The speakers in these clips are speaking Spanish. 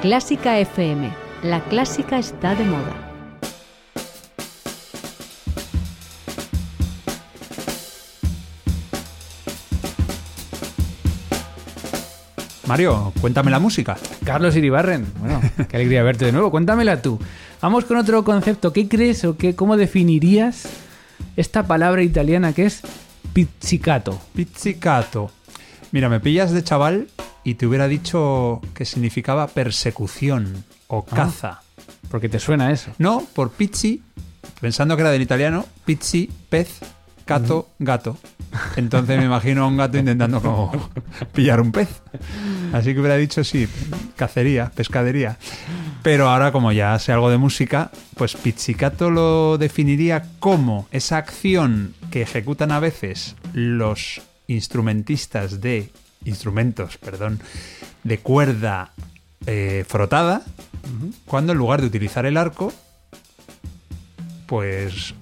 Clásica FM. La clásica está de moda. Mario, cuéntame la música. Carlos Iribarren, bueno, qué alegría verte de nuevo. Cuéntamela tú. Vamos con otro concepto. ¿Qué crees o qué, cómo definirías esta palabra italiana que es pizzicato? Pizzicato. Mira, me pillas de chaval y te hubiera dicho que significaba persecución o caza. Porque te suena eso. No, por pizzi, pensando que era del italiano, pizzi, pez, cato, gato. Entonces me imagino a un gato intentando como pillar un pez. Así que hubiera dicho sí, cacería, pescadería. Pero ahora como ya sé algo de música, pues pizzicato lo definiría como esa acción que ejecutan a veces los instrumentistas de instrumentos, perdón, de cuerda eh, frotada, cuando en lugar de utilizar el arco, pues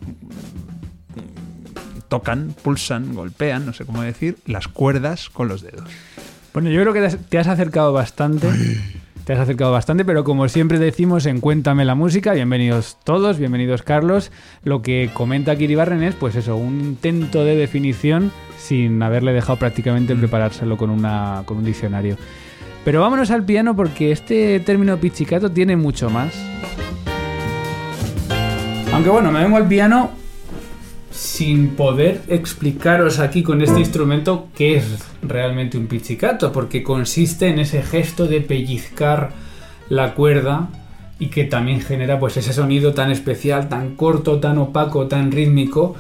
tocan, pulsan, golpean, no sé cómo decir, las cuerdas con los dedos. Bueno, yo creo que te has- te has acercado bastante. Te has acercado bastante, pero como siempre decimos en Cuéntame la música, bienvenidos todos, bienvenidos Carlos. Lo que comenta Kiri Barren es, pues eso, un intento de definición sin haberle dejado prácticamente preparárselo con, una, con un diccionario. Pero vámonos al piano porque este término pizzicato tiene mucho más. Aunque bueno, me vengo al piano sin poder explicaros aquí con este instrumento qué es realmente un pizzicato, porque consiste en ese gesto de pellizcar la cuerda y que también genera pues ese sonido tan especial, tan corto, tan opaco, tan rítmico.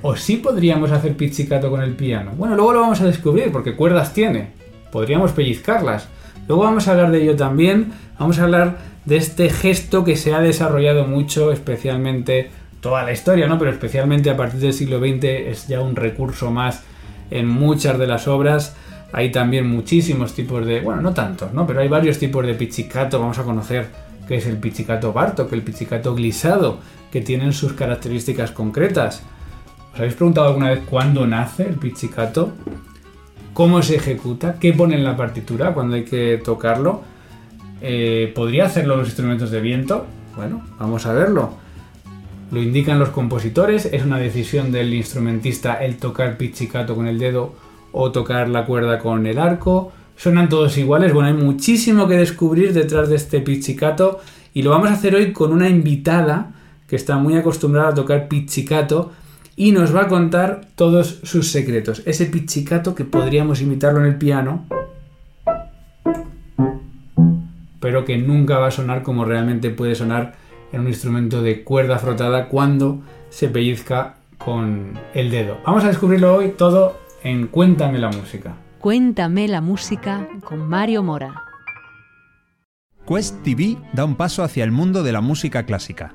O sí podríamos hacer pizzicato con el piano. Bueno, luego lo vamos a descubrir porque cuerdas tiene. Podríamos pellizcarlas. Luego vamos a hablar de ello también. Vamos a hablar de este gesto que se ha desarrollado mucho, especialmente toda la historia, ¿no? Pero especialmente a partir del siglo XX es ya un recurso más en muchas de las obras. Hay también muchísimos tipos de, bueno, no tantos, ¿no? Pero hay varios tipos de pizzicato. Vamos a conocer qué es el pizzicato Bartok, el pizzicato glisado, que tienen sus características concretas. ¿Os habéis preguntado alguna vez cuándo nace el pizzicato? ¿Cómo se ejecuta? ¿Qué pone en la partitura cuando hay que tocarlo? Eh, ¿Podría hacerlo los instrumentos de viento? Bueno, vamos a verlo. Lo indican los compositores, es una decisión del instrumentista el tocar pizzicato con el dedo o tocar la cuerda con el arco. Suenan todos iguales, bueno, hay muchísimo que descubrir detrás de este pizzicato y lo vamos a hacer hoy con una invitada que está muy acostumbrada a tocar pizzicato y nos va a contar todos sus secretos. Ese pizzicato que podríamos imitarlo en el piano, pero que nunca va a sonar como realmente puede sonar en un instrumento de cuerda frotada cuando se pellizca con el dedo. Vamos a descubrirlo hoy todo en Cuéntame la música. Cuéntame la música con Mario Mora. Quest TV da un paso hacia el mundo de la música clásica.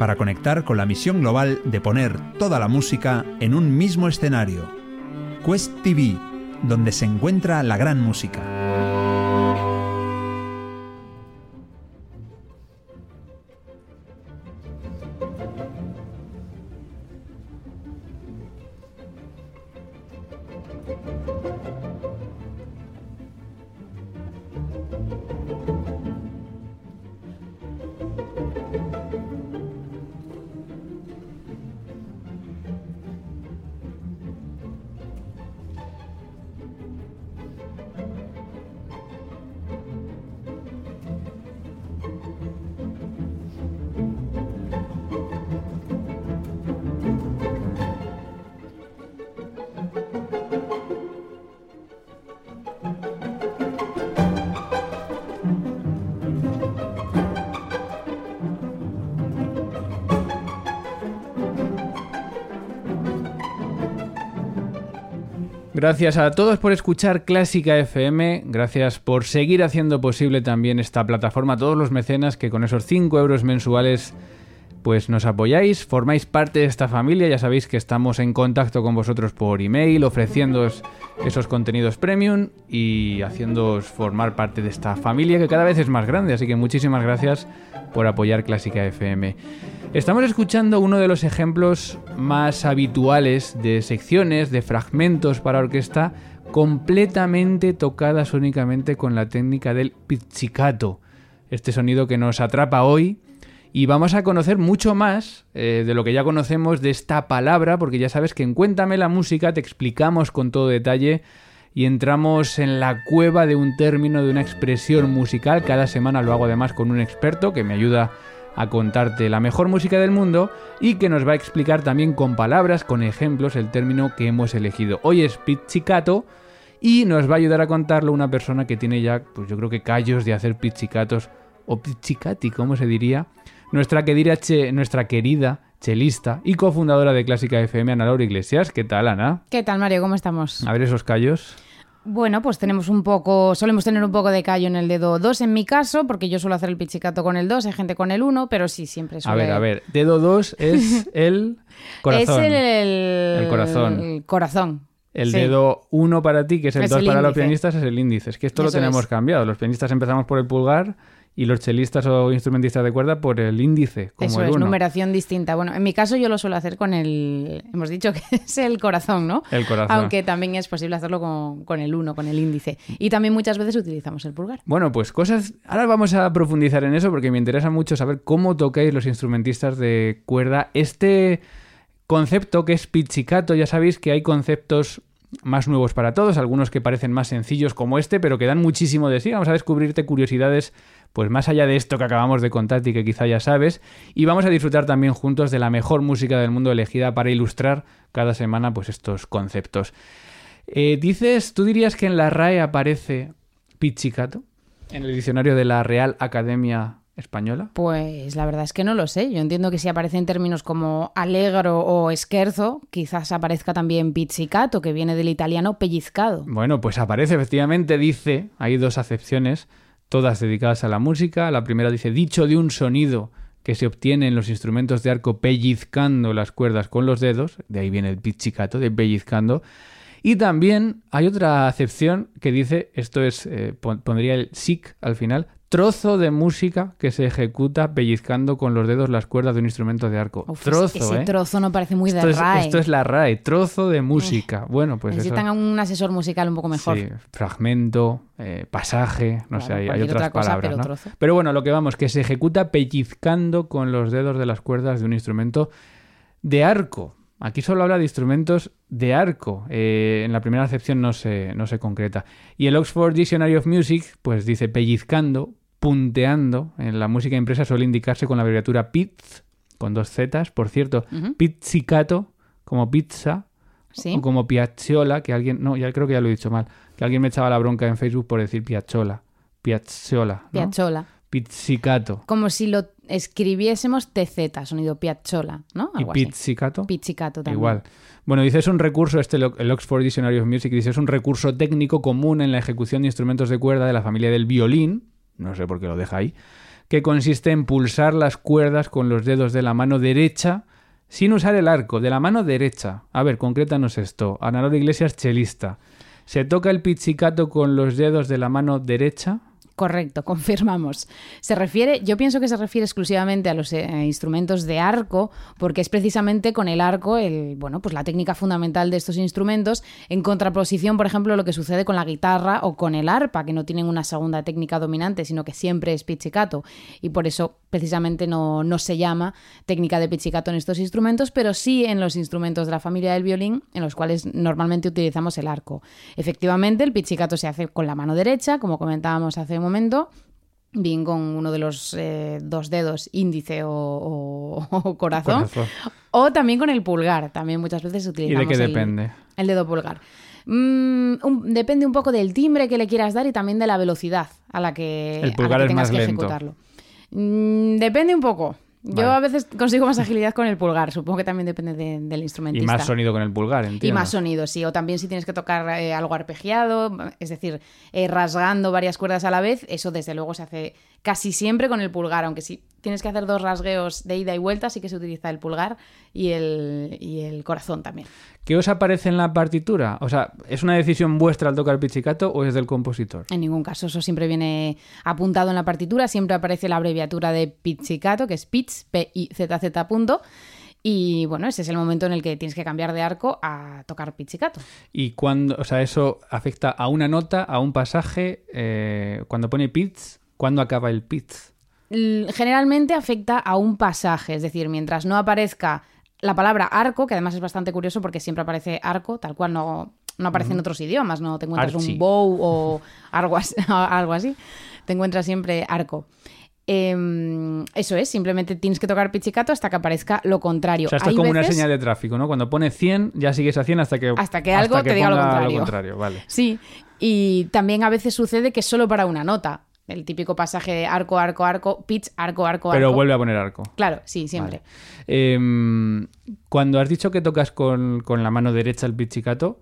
para conectar con la misión global de poner toda la música en un mismo escenario. Quest TV, donde se encuentra la gran música. Gracias a todos por escuchar Clásica FM, gracias por seguir haciendo posible también esta plataforma, todos los mecenas que con esos 5 euros mensuales pues nos apoyáis, formáis parte de esta familia, ya sabéis que estamos en contacto con vosotros por email, ofreciéndoos esos contenidos premium y haciéndoos formar parte de esta familia que cada vez es más grande, así que muchísimas gracias por apoyar Clásica FM. Estamos escuchando uno de los ejemplos más habituales de secciones, de fragmentos para orquesta completamente tocadas únicamente con la técnica del pizzicato. Este sonido que nos atrapa hoy y vamos a conocer mucho más eh, de lo que ya conocemos de esta palabra, porque ya sabes que en Cuéntame la música te explicamos con todo detalle y entramos en la cueva de un término, de una expresión musical. Cada semana lo hago además con un experto que me ayuda a contarte la mejor música del mundo y que nos va a explicar también con palabras, con ejemplos, el término que hemos elegido. Hoy es pizzicato y nos va a ayudar a contarlo una persona que tiene ya, pues yo creo que callos de hacer pizzicatos o pizzicati, como se diría, nuestra querida, che, nuestra querida chelista y cofundadora de Clásica FM, Ana Laura Iglesias. ¿Qué tal, Ana? ¿Qué tal, Mario? ¿Cómo estamos? A ver esos callos. Bueno, pues tenemos un poco, solemos tener un poco de callo en el dedo 2 en mi caso, porque yo suelo hacer el pichicato con el 2, hay gente con el 1, pero sí, siempre suele... A ver, a ver, dedo 2 es el corazón. Es el, corazón. el corazón. El Sí. dedo 1 para ti, que es el Es 2 el para los pianistas, es el índice. Es que esto lo tenemos es. cambiado. Los pianistas empezamos por el pulgar y los chelistas o instrumentistas de cuerda por el índice, como Eso el es, 1. numeración distinta. Bueno, en mi caso yo lo suelo hacer con el... Hemos dicho que es el corazón, ¿no? El corazón. Aunque también es posible hacerlo con, con el 1, con el índice. Y también muchas veces utilizamos el pulgar. Bueno, pues cosas. Ahora vamos a profundizar en eso porque me interesa mucho saber cómo tocáis los instrumentistas de cuerda este concepto que es pizzicato. Ya sabéis que hay conceptos más nuevos para todos, algunos que parecen más sencillos como este, pero que dan muchísimo de sí. Vamos a descubrirte curiosidades, pues más allá de esto que acabamos de contarte y que quizá ya sabes, y vamos a disfrutar también juntos de la mejor música del mundo elegida para ilustrar cada semana pues estos conceptos. Eh, dices, tú dirías que en la RAE aparece pizzicato en el diccionario de la Real Academia Española. Pues la verdad es que no lo sé. Yo entiendo que si aparecen términos como alegro o esquerzo, quizás aparezca también pizzicato, que viene del italiano pellizcado. Bueno, pues aparece efectivamente, dice, hay dos acepciones, todas dedicadas a la música. La primera dice, dicho de un sonido que se obtiene en los instrumentos de arco pellizcando las cuerdas con los dedos, de ahí viene el pizzicato, de pellizcando. Y también hay otra acepción que dice, esto es, eh, pon- pondría el sic al final, trozo de música que se ejecuta pellizcando con los dedos las cuerdas de un instrumento de arco. Uf, trozo, ese ¿eh? trozo no parece muy de esto, es, RAE. esto es la RAE, trozo de música. bueno, pues eso. Necesitan un asesor musical un poco mejor. Sí, fragmento, eh, pasaje, no Claro, sé, hay, hay otras otra cosa, palabras. pero ¿no? trozo. Pero bueno, lo que vamos, que se ejecuta pellizcando con los dedos de las cuerdas de un instrumento de arco. Aquí solo habla de instrumentos de arco. eh, en la primera acepción no se, no se concreta. Y el Oxford Dictionary of Music, pues dice pellizcando, punteando. En la música impresa suele indicarse con la abreviatura PITZ, con dos zetas. Por cierto, pizzicato, como pizza, Sí. o como Piacciola, que alguien, no, ya creo que ya lo he dicho mal, que alguien me echaba la bronca en Facebook por decir Piacciola, Piacciola, ¿no? Pizzicato Como si lo escribiésemos TZ, sonido piazzola, ¿no? y así. pizzicato, Pizzicato también. igual. Bueno, dice es un recurso, este el Oxford Dictionary of Music dice es un recurso técnico común en la ejecución de instrumentos de cuerda de la familia del violín, no sé por qué lo deja ahí, que consiste en pulsar las cuerdas con los dedos de la mano derecha sin usar el arco, de la mano derecha. A ver, concrétanos esto. Ana Laura Iglesias, chelista. ¿Se toca el pizzicato con los dedos de la mano derecha? Correcto, confirmamos. Se refiere, yo pienso que se refiere exclusivamente a los eh, instrumentos de arco, porque es precisamente con el arco el, bueno, pues la técnica fundamental de estos instrumentos, en contraposición, por ejemplo, a lo que sucede con la guitarra o con el arpa, que no tienen una segunda técnica dominante, sino que siempre es pizzicato. Y por eso precisamente no, no se llama técnica de pizzicato en estos instrumentos, pero sí en los instrumentos de la familia del violín, en los cuales normalmente utilizamos el arco. Efectivamente, el pizzicato se hace con la mano derecha, como comentábamos hace un momento, bien con uno de los eh, dos dedos, índice o, o- o corazón, Corazón. o también con el pulgar. También muchas veces ¿Y utilizamos de qué el- depende? el dedo pulgar. Mm, un- depende un poco del timbre que le quieras dar y también de la velocidad a la que, El a la pulgar que es tengas más que lento. ejecutarlo. Mm, depende un poco. Yo Vale. a veces consigo más agilidad con el pulgar, supongo que también depende de- del Y instrumentista. más sonido con el pulgar, entiendo. Y más sonido, sí. O también si tienes que tocar eh, algo arpegiado, es decir, eh, rasgando varias cuerdas a la vez, eso desde luego se hace casi siempre con el pulgar, aunque si tienes que hacer dos rasgueos de ida y vuelta, sí que se utiliza el pulgar y el, y el corazón también. ¿Qué os aparece en la partitura? O sea, ¿es una decisión vuestra al tocar pizzicato o es del compositor? En ningún caso, eso siempre viene apuntado en la partitura, siempre aparece la abreviatura de pizzicato, que es pitz, P-I-Z-Z punto. Y bueno, ese es el momento en el que tienes que cambiar de arco a tocar pizzicato. Y cuando, o sea, eso afecta a una nota, a un pasaje, eh, cuando pone pitz, ¿cuándo acaba el pitz? L- Generalmente afecta a un pasaje, es decir, mientras no aparezca la palabra arco, que además es bastante curioso porque siempre aparece arco, tal cual no, no aparece en otros idiomas, no te encuentras un bow o algo así, algo así, te encuentras siempre arco. Em, eso es, simplemente tienes que tocar pizzicato hasta que aparezca lo contrario. O sea, esto es como una señal de tráfico, ¿no? Cuando pone 100, ya sigues a 100 hasta que... Hasta que algo te diga lo ponga contrario. Vale. Sí, y también a veces sucede que es solo para una nota. El típico pasaje de arco, arco, arco, pitch, arco, arco, Pero arco. vuelve a poner arco. Claro, sí, siempre. Vale. Em, cuando has dicho que tocas con, con la mano derecha el pizzicato,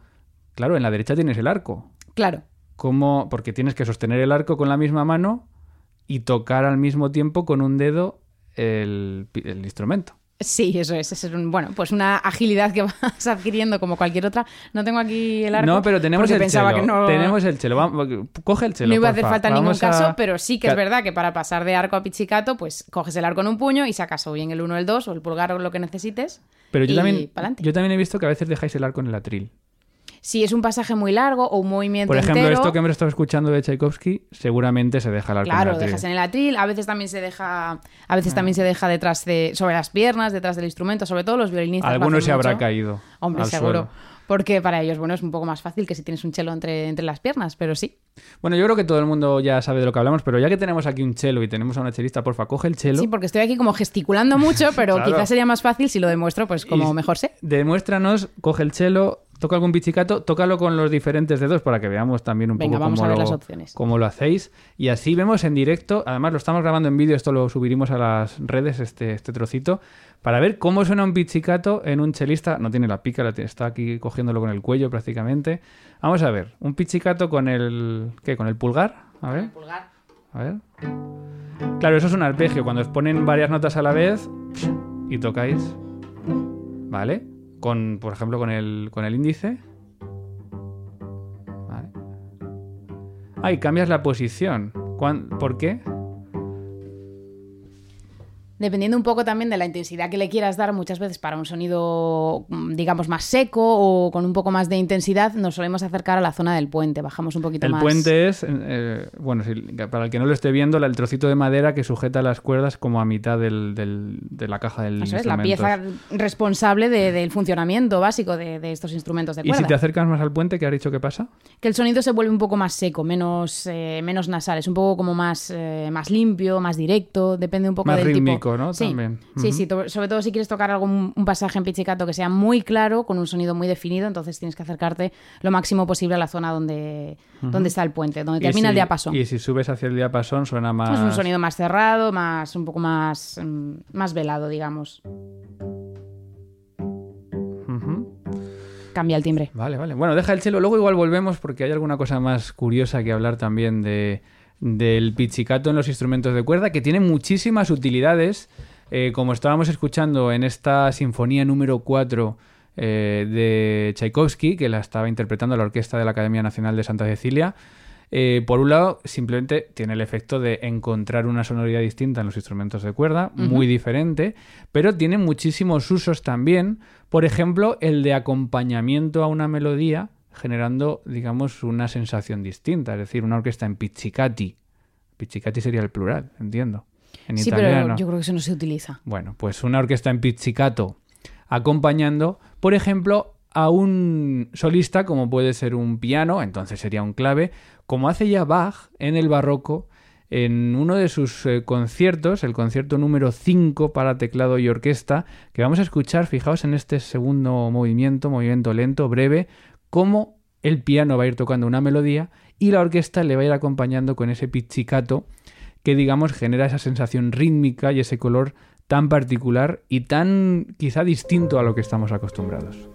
claro, en la derecha tienes el arco. Claro. ¿Cómo? Porque tienes que sostener el arco con la misma mano y tocar al mismo tiempo con un dedo el, el instrumento. Sí, eso es. Es un, bueno, pues una agilidad que vas adquiriendo como cualquier otra. No tengo aquí el arco. no, pero tenemos el pensaba chelo. que no, Tenemos el chelo. Vamos, coge el chelo. no iba a hacer falta en ningún a- caso, pero sí que es verdad que para pasar de arco a pizzicato, pues coges el arco en un puño y sacas o bien el 1 o el 2 o el pulgar o lo que necesites. Pero yo y también, yo también he visto que a veces dejáis el arco en el atril. Si es un pasaje muy largo o un movimiento Por ejemplo, entero, esto que hemos estado escuchando de Tchaikovsky, seguramente se deja el arco en el Claro, atril. dejas en el atril, a veces también se deja, a veces también se deja detrás de, sobre las piernas, detrás del instrumento, sobre todo los violinistas. lo Alguno hacen se habrá mucho. caído. Hombre, seguro. suelo. Porque para ellos, bueno, es un poco más fácil que si tienes un chelo entre, entre las piernas, pero sí. Bueno, yo creo que todo el mundo ya sabe de lo que hablamos, pero ya que tenemos aquí un chelo y tenemos a una chelista, porfa, coge el chelo. Sí, porque estoy aquí como gesticulando mucho, pero Claro. quizás sería más fácil si lo demuestro, pues como Y- mejor sé. Demuéstranos, coge el chelo, toca algún pizzicato, tócalo con los diferentes dedos para que veamos también un Venga, poco vamos cómo, a ver lo, las opciones. cómo lo hacéis. Y así vemos en directo, además lo estamos grabando en vídeo, esto lo subiremos a las redes, este, este trocito, para ver cómo suena un pizzicato en un chelista. No tiene la pica, la está aquí cogiéndolo con el cuello prácticamente. Vamos a ver, un pizzicato con el... ¿Qué? ¿Con el pulgar? A ver. A ver. Claro, eso es un arpegio. Cuando os ponen varias notas a la vez y tocáis. ¿Vale? Con, por ejemplo, con el, con el índice. Vale. Ah, y cambias la posición. ¿Cuán- ¿Por qué? Dependiendo un poco también de la intensidad que le quieras dar, muchas veces para un sonido, mm, digamos, más seco o con un poco más de intensidad, nos solemos acercar a la zona del puente. Bajamos un poquito El más. puente es, eh, bueno, si- para el que no lo esté viendo, el trocito de madera que sujeta las cuerdas como a mitad del- del- de la caja del Eso es, la pieza responsable de- del funcionamiento básico de, de estos instrumentos de Y cuerda. si te acercas más al puente, ¿qué has dicho que pasa? Que el sonido se vuelve un poco más seco, menos, eh, menos nasal, es un poco como más, eh, más limpio, más directo, depende un poco Más del rítmico, tipo. ¿No? Sí, También. sí, sobre todo si quieres tocar algún un pasaje en pizzicato que sea muy claro, con un sonido muy definido, entonces tienes que acercarte lo máximo posible a la zona donde, donde está el puente, donde termina el si- diapasón. Y si subes hacia el diapasón suena más... Es un sonido más cerrado, más un poco más, mm, más velado, digamos. Cambia el timbre. Vale, vale. Bueno, deja el chelo. Luego igual volvemos porque hay alguna cosa más curiosa que hablar también de, del pizzicato en los instrumentos de cuerda, que tiene muchísimas utilidades. eh, como estábamos escuchando en esta sinfonía número 4 eh, de Tchaikovsky, que la estaba interpretando la Orquesta de la Academia Nacional de Santa Cecilia. Eh, por un lado, simplemente tiene el efecto de encontrar una sonoridad distinta en los instrumentos de cuerda, muy diferente, pero tiene muchísimos usos también. Por ejemplo, el de acompañamiento a una melodía, generando, digamos, una sensación distinta. Es decir, una orquesta en pizzicati. Pizzicati sería el plural, entiendo. En sí, italiano. pero yo creo que eso no se utiliza. Bueno, pues una orquesta en pizzicato acompañando, por ejemplo, a un solista como puede ser un piano, entonces sería un clave, como hace ya Bach en el barroco en uno de sus eh, conciertos, el concierto número 5 para teclado y orquesta, que vamos a escuchar, fijaos en este segundo movimiento, movimiento lento, breve, cómo el piano va a ir tocando una melodía y la orquesta le va a ir acompañando con ese pizzicato que digamos genera esa sensación rítmica y ese color tan particular y tan quizá distinto a lo que estamos acostumbrados.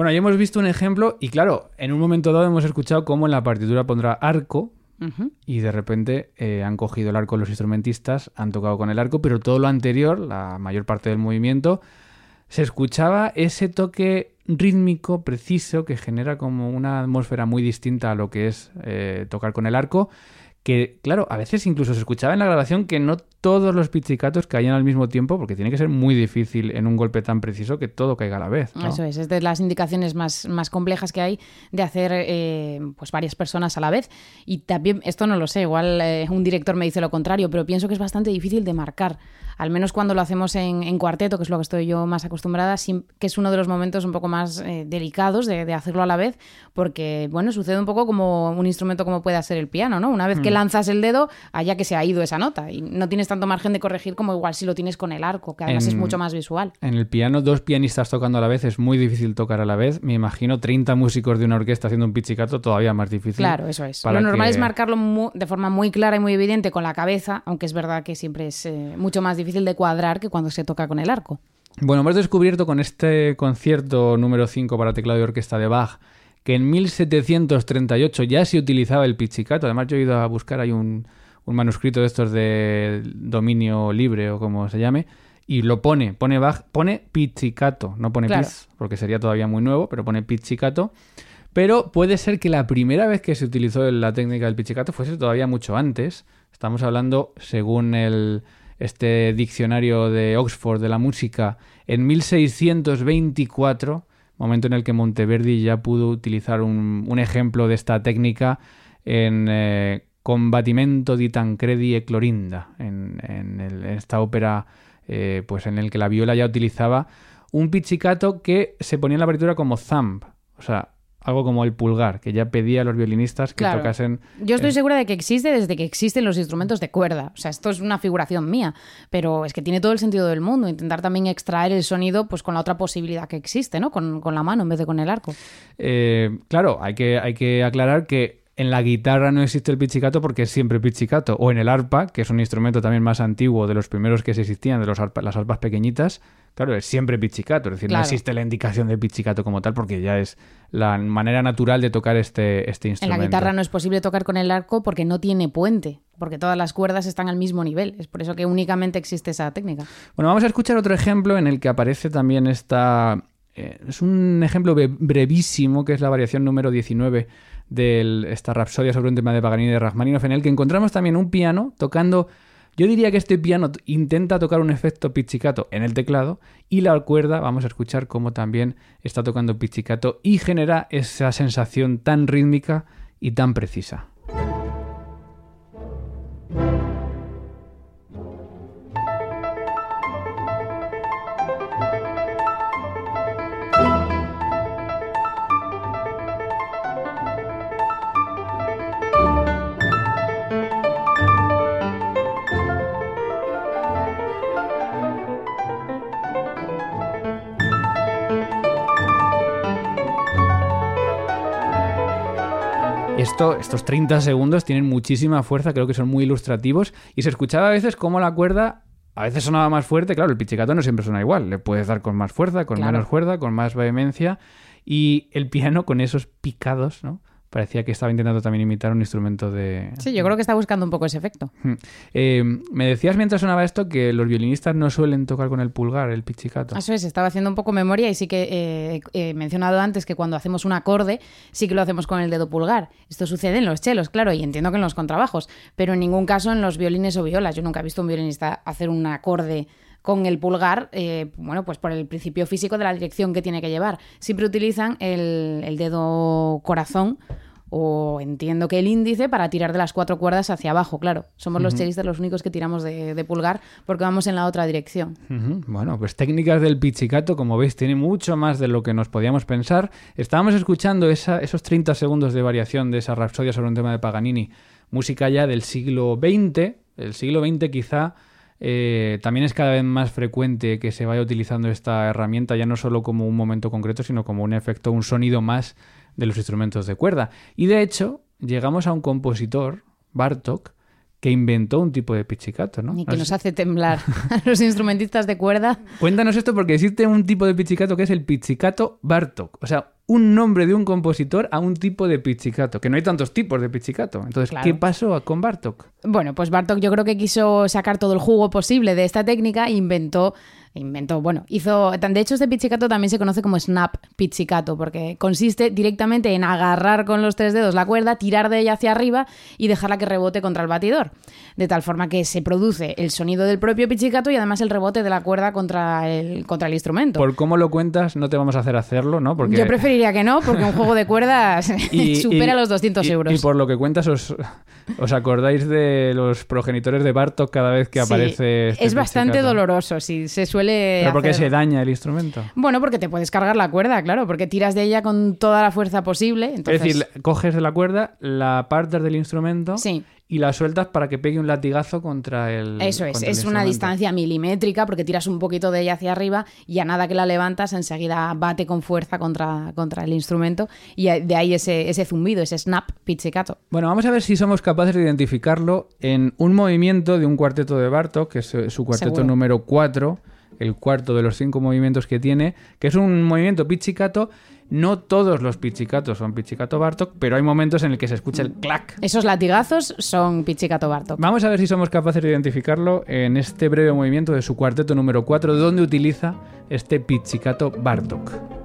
Bueno, ahí hemos visto un ejemplo y claro, en un momento dado hemos escuchado cómo en la partitura pondrá arco y de repente eh, han cogido el arco los instrumentistas, han tocado con el arco, pero todo lo anterior, la mayor parte del movimiento, se escuchaba ese toque rítmico preciso que genera como una atmósfera muy distinta a lo que es eh, tocar con el arco, que claro, a veces incluso se escuchaba en la grabación que no todos los pizzicatos caían al mismo tiempo, porque tiene que ser muy difícil en un golpe tan preciso que todo caiga a la vez. Eso es, es de las indicaciones más, más complejas que hay de hacer eh, pues varias personas a la vez. Y también, esto no lo sé, igual eh, un director me dice lo contrario, pero pienso que es bastante difícil de marcar. Al menos cuando lo hacemos en, en cuarteto, que es lo que estoy yo más acostumbrada, que es uno de los momentos un poco más eh, delicados de, de hacerlo a la vez, porque, bueno, sucede un poco como un instrumento como puede ser el piano, ¿no? Una vez que lanzas el dedo, allá que se ha ido esa nota y no tienes tanto margen de corregir como igual si lo tienes con el arco, que además En- es mucho más visual. En el piano, dos pianistas tocando a la vez es muy difícil tocar a la vez. Me imagino 30 músicos de una orquesta haciendo un pizzicato todavía más difícil. Claro, eso es. Lo normal que- es marcarlo de forma muy clara y muy evidente con la cabeza, aunque es verdad que siempre es eh, mucho más difícil de cuadrar que cuando se toca con el arco. Bueno, hemos descubierto con este concierto número 5 para teclado y orquesta de Bach que en 1738 ya se utilizaba el pizzicato. Además, yo he ido a buscar hay un, un manuscrito de estos de dominio libre o como se llame. Y lo pone, pone Bach, pone pizzicato, no pone Claro. pizz, porque sería todavía muy nuevo, pero pone pizzicato. Pero puede ser que la primera vez que se utilizó la técnica del pizzicato fuese todavía mucho antes. Estamos hablando, según el, este diccionario de Oxford de la música, en 1624, momento en el que Monteverdi ya pudo utilizar un, un ejemplo de esta técnica en eh, Combatimento di Tancredi e Clorinda, en, en esta ópera eh, pues en el que la viola ya utilizaba un pizzicato que se ponía en la partitura como thumb. O sea, algo como el pulgar, que ya pedía a los violinistas que Claro. tocasen... Yo estoy eh, segura de que existe desde que existen los instrumentos de cuerda. O sea, esto es una figuración mía, pero es que tiene todo el sentido del mundo. Intentar también extraer el sonido pues con la otra posibilidad que existe, ¿no? Con, con la mano en vez de con el arco. Eh, claro, hay que, hay que aclarar que en la guitarra no existe el pizzicato porque es siempre pizzicato. O en el arpa, que es un instrumento también más antiguo de los primeros que se existían, de los arpa- las arpas pequeñitas, claro, es siempre pizzicato. Es decir, Claro. no existe la indicación de pizzicato como tal porque ya es la manera natural de tocar este, este En instrumento. la guitarra no es posible tocar con el arco porque no tiene puente, porque todas las cuerdas están al mismo nivel. Es por eso que únicamente existe esa técnica. Bueno, vamos a escuchar otro ejemplo en el que aparece también esta... eh, es un ejemplo bre- brevísimo, que es la variación número 19 de esta Rapsodia sobre un tema de Paganini de Rachmaninoff, en el que encontramos también un piano tocando... Yo diría que este piano intenta tocar un efecto pizzicato en el teclado y la cuerda, vamos a escuchar cómo también está tocando pizzicato y genera esa sensación tan rítmica y tan precisa. Esto, estos 30 segundos tienen muchísima fuerza, creo que son muy ilustrativos. Y se escuchaba a veces cómo la cuerda a veces sonaba más fuerte. Claro, el pichicato no siempre suena igual. Le puedes dar con más fuerza, con Claro. menos fuerza, con más vehemencia. Y el piano con esos picados, ¿no? Parecía que estaba intentando también imitar un instrumento de... Sí, yo creo que está buscando un poco ese efecto. Hmm. Eh, me decías mientras sonaba esto que los violinistas no suelen tocar con el pulgar, el pichicato. Eso es, estaba haciendo un poco memoria y sí que eh, he mencionado antes que cuando hacemos un acorde sí que lo hacemos con el dedo pulgar. Esto sucede en los chelos, claro, y entiendo que en los contrabajos, pero en ningún caso en los violines o violas. Yo nunca he visto a un violinista hacer un acorde con el pulgar, eh, bueno, pues por el principio físico de la dirección que tiene que llevar. Siempre utilizan el, el dedo corazón o entiendo que el índice para tirar de las cuatro cuerdas hacia abajo, claro. Somos los chelistas los únicos que tiramos de, de pulgar porque vamos en la otra dirección. Bueno, pues técnicas del pizzicato, como veis, tiene mucho más de lo que nos podíamos pensar. Estábamos escuchando esa- esos 30 segundos de variación de esa rapsodia sobre un tema de Paganini, música ya del siglo XX. El siglo XX quizá eh, también es cada vez más frecuente que se vaya utilizando esta herramienta ya no solo como un momento concreto, sino como un efecto, un sonido más de los instrumentos de cuerda. Y de hecho, llegamos a un compositor, Bartok, que inventó un tipo de pizzicato, ¿no? Y que No nos hace temblar a los instrumentistas de cuerda. Cuéntanos esto porque existe un tipo de pizzicato que es el pizzicato Bartok. O sea, un nombre de un compositor a un tipo de pizzicato. Que no hay tantos tipos de pizzicato. Entonces, Claro. ¿qué pasó con Bartok? Bueno, pues Bartok yo creo que quiso sacar todo el jugo posible de esta técnica e inventó, inventó, bueno, hizo, tan- de hecho este pizzicato también se conoce como snap pizzicato porque consiste directamente en agarrar con los tres dedos la cuerda, tirar de ella hacia arriba y dejarla que rebote contra el batidor, de tal forma que se produce el sonido del propio pizzicato y además el rebote de la cuerda contra el, contra el instrumento. Por cómo lo cuentas, no te vamos a hacer hacerlo, ¿no? Porque... Yo preferiría que no, porque un juego de cuerdas Y- supera y- los 200 y- euros. Y por lo que cuentas, os, os acordáis de los progenitores de Bartok cada vez que Sí, aparece. este es bastante pizzicato? doloroso, sí, se suele. ¿Pero por qué hacer- se daña el instrumento? Bueno, porque te puedes cargar la cuerda, claro, porque tiras de ella con toda la fuerza posible. Entonces, Es decir, coges de la cuerda, la apartas del instrumento Sí. y la sueltas para que pegue un latigazo contra el. eso es, es una distancia milimétrica porque tiras un poquito de ella hacia arriba y a nada que la levantas enseguida bate con fuerza contra, contra el instrumento y de ahí ese, ese zumbido, ese snap pizzicato. Bueno, vamos a ver si somos capaces de identificarlo en un movimiento de un cuarteto de Bartok, que es su cuarteto Seguro. número 4, el cuarto de los cinco movimientos que tiene, que es un movimiento pizzicato. No todos los pizzicatos son pizzicato Bartok, pero hay momentos en el que se escucha el clac. Esos latigazos son pizzicato Bartok. Vamos a ver si somos capaces de identificarlo en este breve movimiento de su cuarteto número 4, donde utiliza este pizzicato Bartok.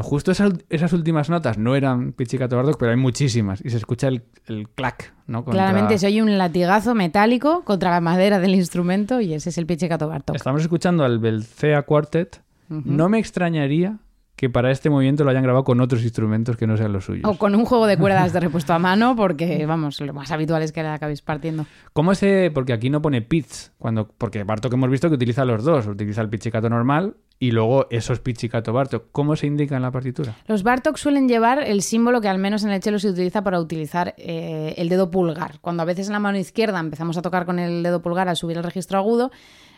Bueno, justo esas, esas últimas notas no eran Pizzicato Bartok, pero hay muchísimas. Y se escucha el, el clac, ¿no? Contra- Claramente se oye un latigazo metálico contra la madera del instrumento y ese es el pizzicato Bartok. Estamos escuchando al Belcea Quartet. No me extrañaría que para este movimiento lo hayan grabado con otros instrumentos que no sean los suyos. O con un juego de cuerdas de repuesto a mano, porque, vamos, lo más habitual es que la acabéis partiendo. ¿Cómo se...? Porque aquí no pone pizz, cuando... porque Bartok hemos visto que utiliza los dos. Utiliza el pizzicato normal y luego esos pizzicato Bartok. ¿Cómo se indica en la partitura? Los Bartok suelen llevar el símbolo que al menos en el cello se utiliza para utilizar eh, el dedo pulgar. Cuando a veces en la mano izquierda empezamos a tocar con el dedo pulgar al subir el registro agudo,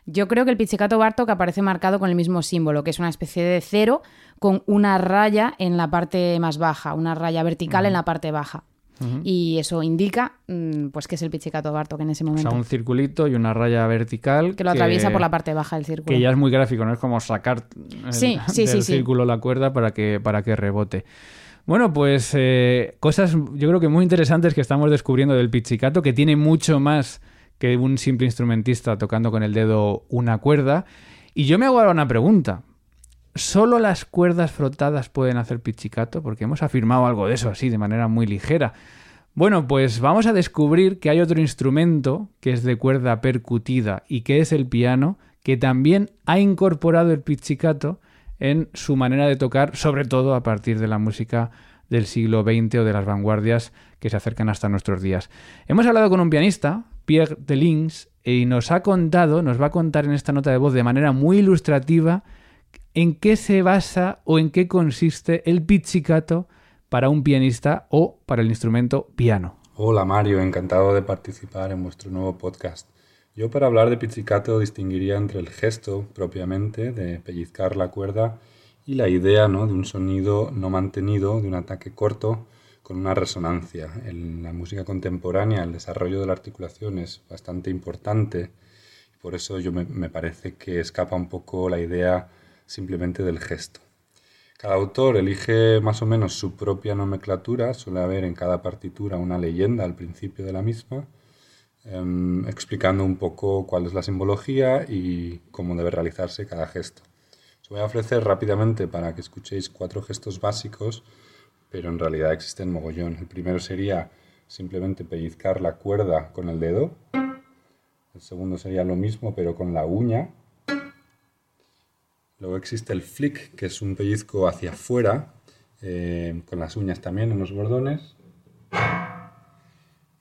yo creo que el pizzicato Bartok aparece marcado con el mismo símbolo, que es una especie de cero con una raya en la parte más baja, una raya vertical en la parte baja. Y eso indica mm, pues que es el pizzicato Bartok en ese O momento. sea, un circulito y una raya vertical. que lo atraviesa por la parte baja del círculo. Que ya es muy gráfico, ¿no? Es como sacar el- Sí, sí, del sí, círculo la cuerda para que, para que rebote. Bueno, pues eh, cosas yo creo que muy interesantes que estamos descubriendo del pizzicato, que tiene mucho más que un simple instrumentista tocando con el dedo una cuerda. Y yo me hago ahora una pregunta. ¿Solo las cuerdas frotadas pueden hacer pizzicato? Porque hemos afirmado algo de eso así, de manera muy ligera. Bueno, pues vamos a descubrir que hay otro instrumento que es de cuerda percutida y que es el piano, que también ha incorporado el pizzicato en su manera de tocar, sobre todo a partir de la música del siglo XX o de las vanguardias que se acercan hasta nuestros días. Hemos hablado con un pianista, Pierre Delins, y nos ha contado, nos va a contar en esta nota de voz de manera muy ilustrativa en qué se basa o en qué consiste el pizzicato para un pianista o para el instrumento piano. Hola Mario, encantado de participar en vuestro nuevo podcast. Yo para hablar de pizzicato distinguiría entre el gesto propiamente de pellizcar la cuerda y la idea ¿no? de un sonido no mantenido, de un ataque corto con una resonancia. En la música contemporánea el desarrollo de la articulación es bastante importante por eso yo me, me parece que escapa un poco la idea simplemente del gesto. Cada autor elige más o menos su propia nomenclatura, suele haber en cada partitura una leyenda al principio de la misma, em, explicando un poco cuál es la simbología y cómo debe realizarse cada gesto. Os voy a ofrecer rápidamente para que escuchéis cuatro gestos básicos, pero en realidad existen mogollón. El primero sería simplemente pellizcar la cuerda con el dedo. El segundo sería lo mismo, pero con la uña. Luego existe el flick, que es un pellizco hacia afuera, eh, con las uñas también en los bordones.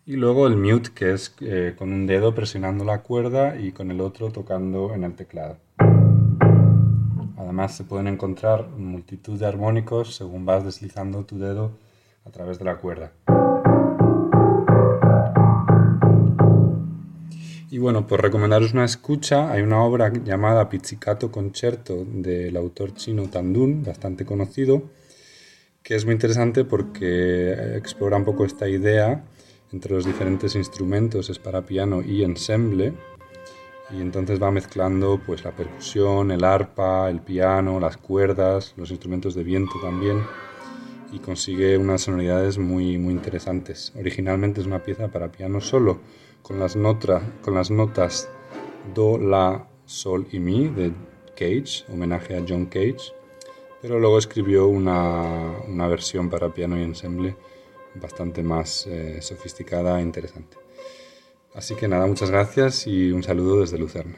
Y luego el mute, que es eh, con un dedo presionando la cuerda y con el otro tocando en el teclado. Además se pueden encontrar multitud de armónicos según vas deslizando tu dedo a través de la cuerda. Bueno, por recomendaros una escucha, hay una obra llamada Pizzicato Concerto del autor chino Tandun, bastante conocido, que es muy interesante porque explora un poco esta idea entre los diferentes instrumentos, es para piano y ensemble, y entonces va mezclando pues la percusión, el arpa, el piano, las cuerdas, los instrumentos de viento también, y consigue unas sonoridades muy, muy interesantes. Originalmente es una pieza para piano solo, con las, notra, con las notas Do, La, Sol y Mi de Cage, homenaje a John Cage, pero luego escribió una, una versión para piano y ensemble bastante más eh, sofisticada e interesante. Así que nada, muchas gracias y un saludo desde Lucerna.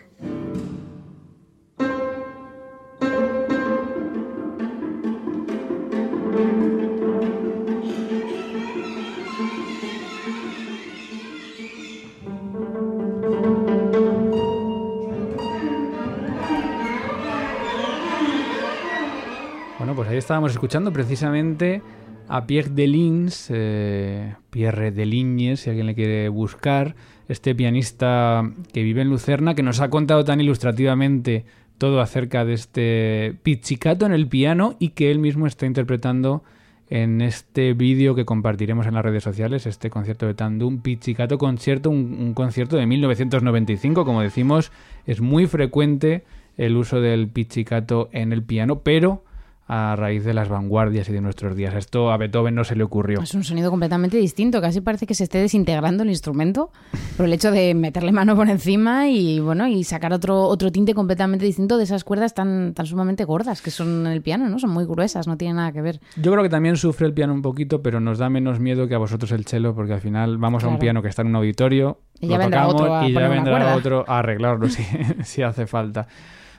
Estábamos escuchando precisamente a Pierre Delins, eh, Pierre Delignes, si alguien le quiere buscar, este pianista que vive en Lucerna, que nos ha contado tan ilustrativamente todo acerca de este pizzicato en el piano y que él mismo está interpretando en este vídeo que compartiremos en las redes sociales, este concierto de Tandum, Pizzicato Concierto, un, un concierto de 1995, como decimos, es muy frecuente el uso del pizzicato en el piano, pero a raíz de las vanguardias y de nuestros días. Esto a Beethoven no se le ocurrió. Es un sonido completamente distinto, casi parece que se esté desintegrando el instrumento por el hecho de meterle mano por encima y bueno, y sacar otro, otro tinte completamente distinto de esas cuerdas tan, tan sumamente gordas que son el piano, ¿no? Son muy gruesas, no tienen nada que ver. Yo creo que también sufre el piano un poquito, pero nos da menos miedo que a vosotros el cello, porque al final vamos a un piano que está en un auditorio, Y lo ya vendrá tocamos otro a y ya vendrá otro a arreglarlo si, si hace falta.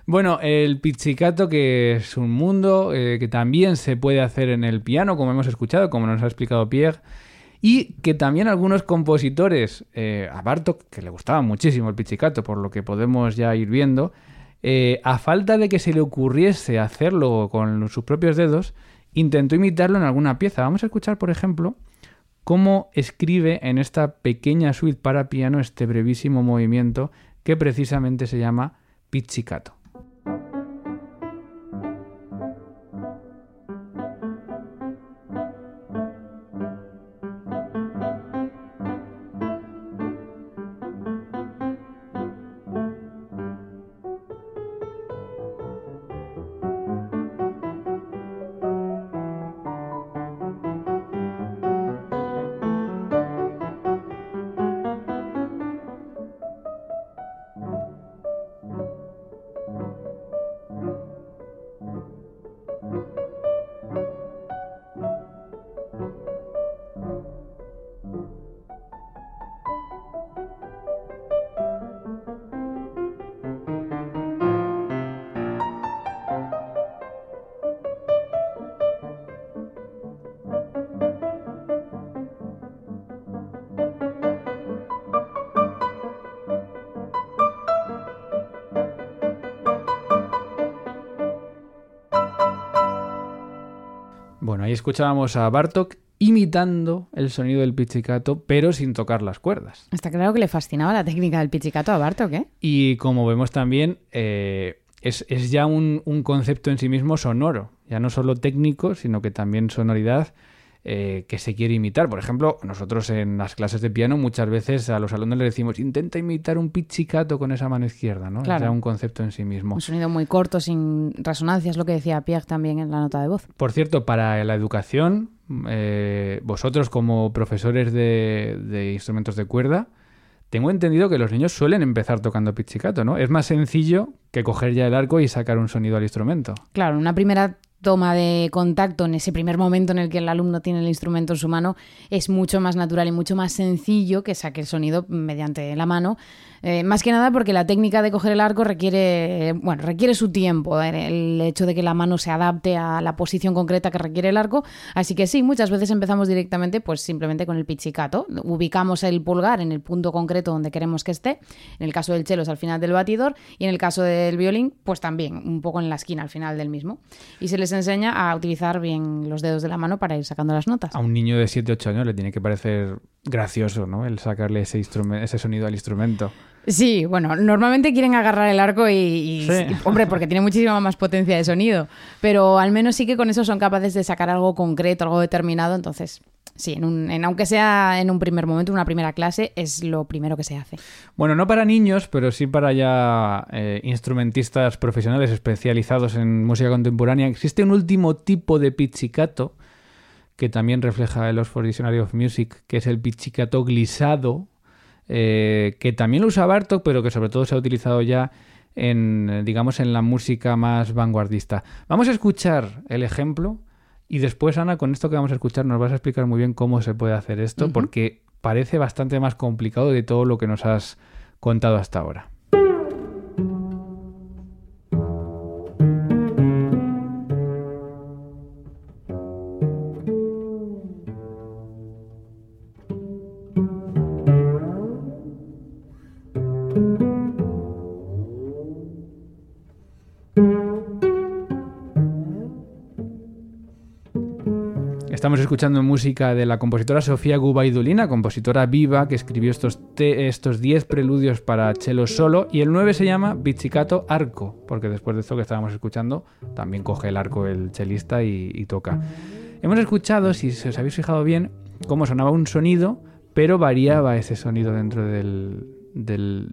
Bueno, el pizzicato, que es un mundo eh, que también se puede hacer en el piano, como hemos escuchado, como nos ha explicado Pierre, y que también algunos compositores, eh, a que le gustaba muchísimo el pizzicato, por lo que podemos ya ir viendo, eh, a falta de que se le ocurriese hacerlo con sus propios dedos, intentó imitarlo en alguna pieza. Vamos a escuchar, por ejemplo, cómo escribe en esta pequeña suite para piano este brevísimo movimiento que precisamente se llama pizzicato. Escuchábamos a Bartok imitando el sonido del pizzicato, pero sin tocar las cuerdas. Está claro que le fascinaba la técnica del pizzicato a Bartok, ¿eh? Y como vemos también, eh, es, es ya un, un concepto en sí mismo sonoro, ya no solo técnico, sino que también sonoridad eh, que se quiere imitar. Por ejemplo, nosotros en las clases de piano muchas veces a los alumnos les decimos intenta imitar un pizzicato con esa mano izquierda, ¿no? Claro. Es un concepto en sí mismo. Un sonido muy corto, sin resonancia, es lo que decía Pierre también en la nota de voz. Por cierto, para la educación, eh, vosotros como profesores de, de instrumentos de cuerda, tengo entendido que los niños suelen empezar tocando pizzicato, ¿no? Es más sencillo que coger ya el arco y sacar un sonido al instrumento. Claro, una primera toma de contacto en ese primer momento en el que el alumno tiene el instrumento en su mano es mucho más natural y mucho más sencillo que saque el sonido mediante la mano. Eh, más que nada porque la técnica de coger el arco requiere, bueno, requiere su tiempo, eh, el hecho de que la mano se adapte a la posición concreta que requiere el arco. Así que sí, muchas veces empezamos directamente pues simplemente con el pizzicato. Ubicamos el pulgar en el punto concreto donde queremos que esté. En el caso del cello es al final del batidor y en el caso del violín pues también un poco en la esquina al final del mismo. Y se les enseña a utilizar bien los dedos de la mano para ir sacando las notas. A un niño de 7-8 años le tiene que parecer gracioso, ¿no? El sacarle ese, ese sonido al instrumento. Sí, bueno, normalmente quieren agarrar el arco y, y- Sí. hombre, porque tiene muchísima más potencia de sonido, pero al menos sí que con eso son capaces de sacar algo concreto, algo determinado, entonces sí, en un, en- aunque sea en un primer momento, una primera clase, es lo primero que se hace. Bueno, no para niños, pero sí para ya eh, instrumentistas profesionales especializados en música contemporánea. Existe un último tipo de pizzicato que también refleja el Oxford Dictionary of Music, que es el pizzicato glisado, eh, que también lo usa Bartok, pero que sobre todo se ha utilizado ya en, digamos, en la música más vanguardista. Vamos a escuchar el ejemplo y después, Ana, con esto que vamos a escuchar nos vas a explicar muy bien cómo se puede hacer esto, porque parece bastante más complicado de todo lo que nos has contado hasta ahora. Escuchando música de la compositora Sofía Gubaidulina, compositora viva que escribió estos te- estos 10 preludios para cello solo y el 9 se llama Pizzicato Arco, porque después de esto que estábamos escuchando también coge el arco el chelista y, toca. Hemos escuchado, si os habéis fijado bien, cómo sonaba un sonido, pero variaba ese sonido dentro del, del,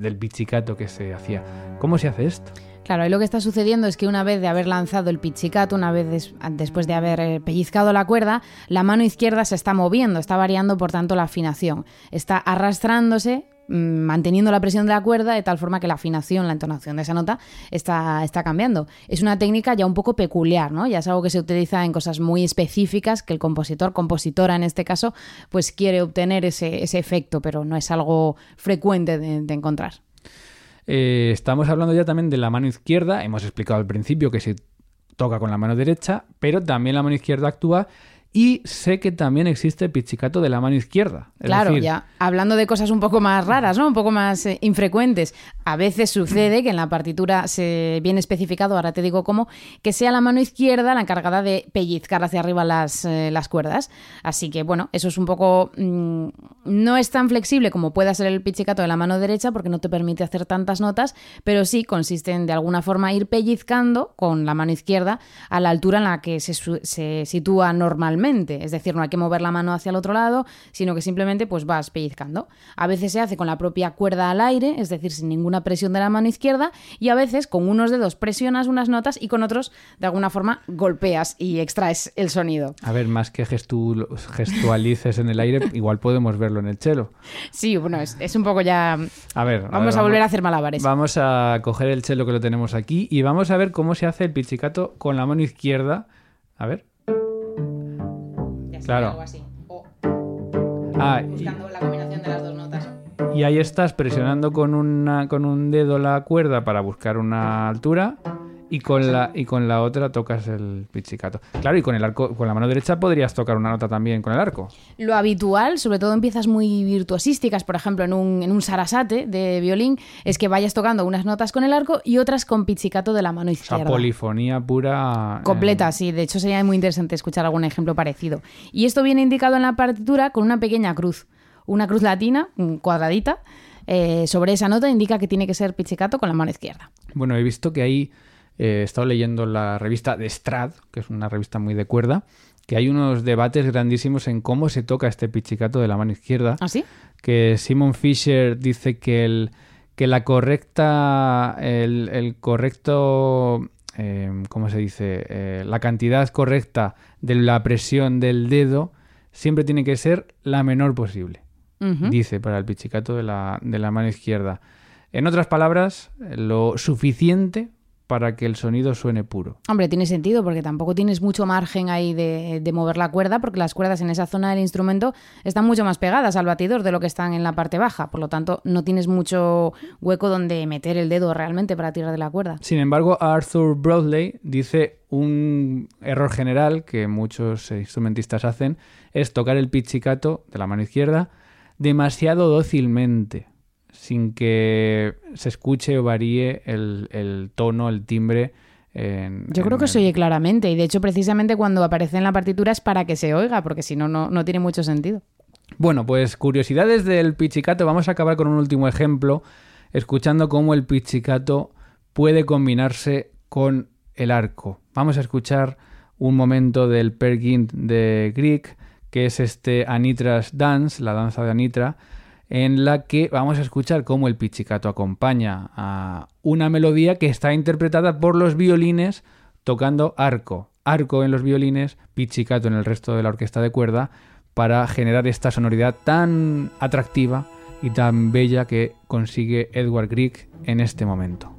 del pizzicato que se hacía. ¿Cómo se hace esto? Claro, y lo que está sucediendo es que una vez de haber lanzado el pizzicato, una vez des- después de haber eh, pellizcado la cuerda, la mano izquierda se está moviendo, está variando por tanto la afinación, está arrastrándose mm, manteniendo la presión de la cuerda de tal forma que la afinación, la entonación de esa nota está, está cambiando. Es una técnica ya un poco peculiar, ¿no? Ya es algo que se utiliza en cosas muy específicas que el compositor, compositora en este caso, pues quiere obtener ese, ese efecto, pero no es algo frecuente de encontrar. Eh, estamos hablando ya también de la mano izquierda. Hemos explicado al principio que se toca con la mano derecha, pero también la mano izquierda actúa. Y sé que también existe pizzicato de la mano izquierda. Es Claro, decir, ya hablando de cosas un poco más raras, ¿no? Un poco más eh, infrecuentes. A veces sucede que en la partitura se viene especificado, ahora te digo cómo, que sea la mano izquierda la encargada de pellizcar hacia arriba las, eh, las cuerdas. Así que, bueno, eso es un poco... mm, no es tan flexible como pueda ser el pizzicato de la mano derecha porque no te permite hacer tantas notas, pero sí consiste en de alguna forma ir pellizcando con la mano izquierda a la altura en la que se, se sitúa normalmente. Es decir, no hay que mover la mano hacia el otro lado, sino que simplemente pues vas pellizcando. A veces se hace con la propia cuerda al aire, es decir, sin ninguna presión de la mano izquierda, y a veces con unos dedos presionas unas notas y con otros de alguna forma golpeas y extraes el sonido. A ver, más que gestu- gestualices en el aire, igual podemos verlo en el chelo. Sí, bueno, es, es un poco ya... A ver. Vamos a volver a hacer malabares. Vamos a coger el chelo que lo tenemos aquí y vamos a ver cómo se hace el pizzicato con la mano izquierda. A ver. Claro. Ah, y- la combinación de las dos notas. Y ahí estás presionando con, una, con un dedo la cuerda para buscar una altura y con la, y con la otra tocas el pizzicato. Claro, y con el arco, con la mano derecha podrías tocar una nota también con el arco. Lo habitual, sobre todo en piezas muy virtuosísticas, por ejemplo en un, en un sarasate de violín, es que vayas tocando unas notas con el arco y otras con pizzicato de la mano O sea, izquierda. polifonía pura. eh, Completa, sí. De hecho, sería muy interesante escuchar algún ejemplo parecido. Y esto viene indicado en la partitura con una pequeña cruz. Una cruz latina, mm, cuadradita. eh, sobre esa nota indica que tiene que ser pizzicato con la mano izquierda. Bueno, he visto que ahí eh, he estado leyendo la revista de Strad, que es una revista muy de cuerda, que hay unos debates grandísimos en cómo se toca este pizzicato de la mano izquierda. ¿Ah, sí? que Simon Fisher dice que el que la correcta el, el correcto eh, cómo se dice Eh, la cantidad correcta de la presión del dedo siempre tiene que ser la menor posible dice para el pizzicato de la, de la mano izquierda en otras palabras lo suficiente para que el sonido suene puro Hombre, tiene sentido porque tampoco tienes mucho margen ahí de, de mover la cuerda porque las cuerdas en esa zona del instrumento están mucho más pegadas al batidor de lo que están en la parte baja. Por lo tanto, no tienes mucho hueco donde meter el dedo realmente para tirar de la cuerda. Sin embargo, Arthur Broadley dice un error general que muchos instrumentistas hacen es tocar el pizzicato de la mano izquierda demasiado dócilmente, sin que se escuche o varíe el, el tono, el timbre. en- Yo creo que el- se oye claramente y de hecho precisamente cuando aparece en la partitura es para que se oiga porque si no, no tiene mucho sentido. Bueno, pues curiosidades del pizzicato. Vamos a acabar con un último ejemplo, escuchando cómo el pizzicato puede combinarse con el arco. Vamos a escuchar un momento del Per Gynt de Grieg, que es este Anitra's Dance, la danza de Anitra, en la que vamos a escuchar cómo el pizzicato acompaña a una melodía que está interpretada por los violines tocando arco. Arco en los violines, pizzicato en el resto de la orquesta de cuerda, para generar esta sonoridad tan atractiva y tan bella que consigue Edward Grieg en este momento.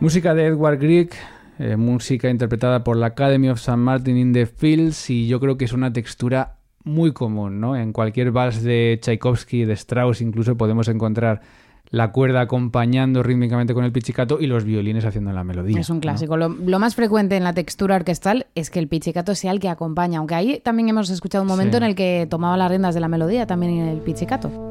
Música de Edward Grieg, eh, música interpretada por la Academy of St. Martin in the Fields y yo creo que es una textura muy común, ¿no? En cualquier vals de Tchaikovsky, de Strauss, incluso podemos encontrar la cuerda acompañando rítmicamente con el pizzicato y los violines haciendo la melodía. Es un clásico. Lo, lo, más frecuente en la textura orquestal es que el pizzicato sea el que acompaña, aunque ahí también hemos escuchado un momento Sí. en el que tomaba las riendas de la melodía también en el pizzicato.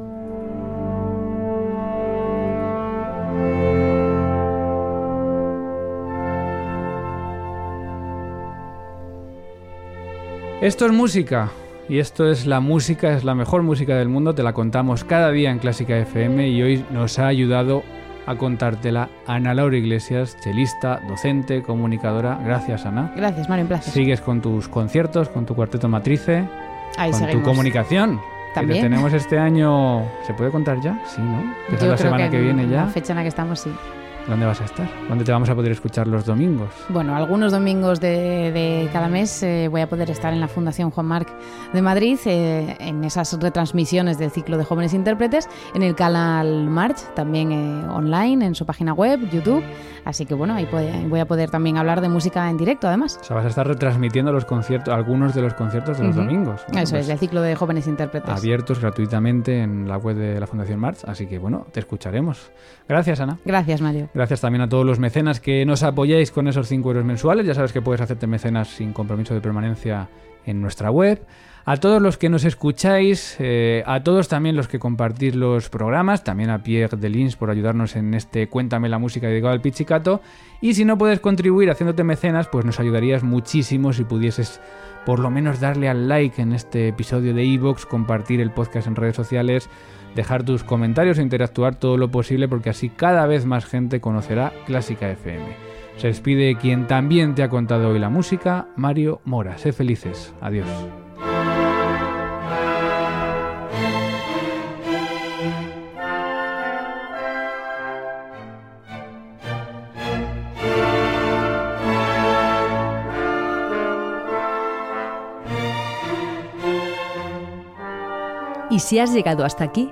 Esto es música. Y esto es la música, es la mejor música del mundo. Te la contamos cada día en Clásica FM y hoy nos ha ayudado a contártela Ana Laura Iglesias, chelista, docente, comunicadora. Gracias, Ana. Gracias, Mario, un placer. Sigues con tus conciertos, con tu cuarteto matrice, Ahí con seguimos. tu comunicación. También. Que te tenemos este año. ¿Se puede contar ya? Sí, ¿no? Que es la semana que, en viene La ya. fecha en la que estamos, sí. ¿Dónde vas a estar? ¿Dónde te vamos a poder escuchar los domingos? Bueno, algunos domingos de, de cada mes eh, voy a poder estar en la Fundación Juan Marc de Madrid, eh, en esas retransmisiones del ciclo de jóvenes intérpretes, en el canal March, también eh, online, en su página web, YouTube. Así que bueno, ahí puede- voy a poder también hablar de música en directo, además. O sea, vas a estar retransmitiendo los conciertos, algunos de los conciertos de los Ujú. domingos. Bueno, Eso pues, es, del ciclo de jóvenes intérpretes. abiertos gratuitamente en la web de la Fundación March. Así que bueno, te escucharemos. Gracias, Ana. Gracias, Mario. Gracias también a todos los mecenas que nos apoyáis con esos 5 euros mensuales. Ya sabes que puedes hacerte mecenas sin compromiso de permanencia en nuestra web. A todos los que nos escucháis, eh, a todos también los que compartís los programas, también a Pierre Delins por ayudarnos en este Cuéntame la música dedicado al pizzicato. Y si no puedes contribuir haciéndote mecenas, pues nos ayudarías muchísimo si pudieses por lo menos darle al like en este episodio de Evox, compartir el podcast en redes sociales, dejar tus comentarios e interactuar todo lo posible porque así cada vez más gente conocerá Clásica FM. Se despide quien también te ha contado hoy la música, Mario Mora. Sé felices. Adiós. Y si has llegado hasta aquí,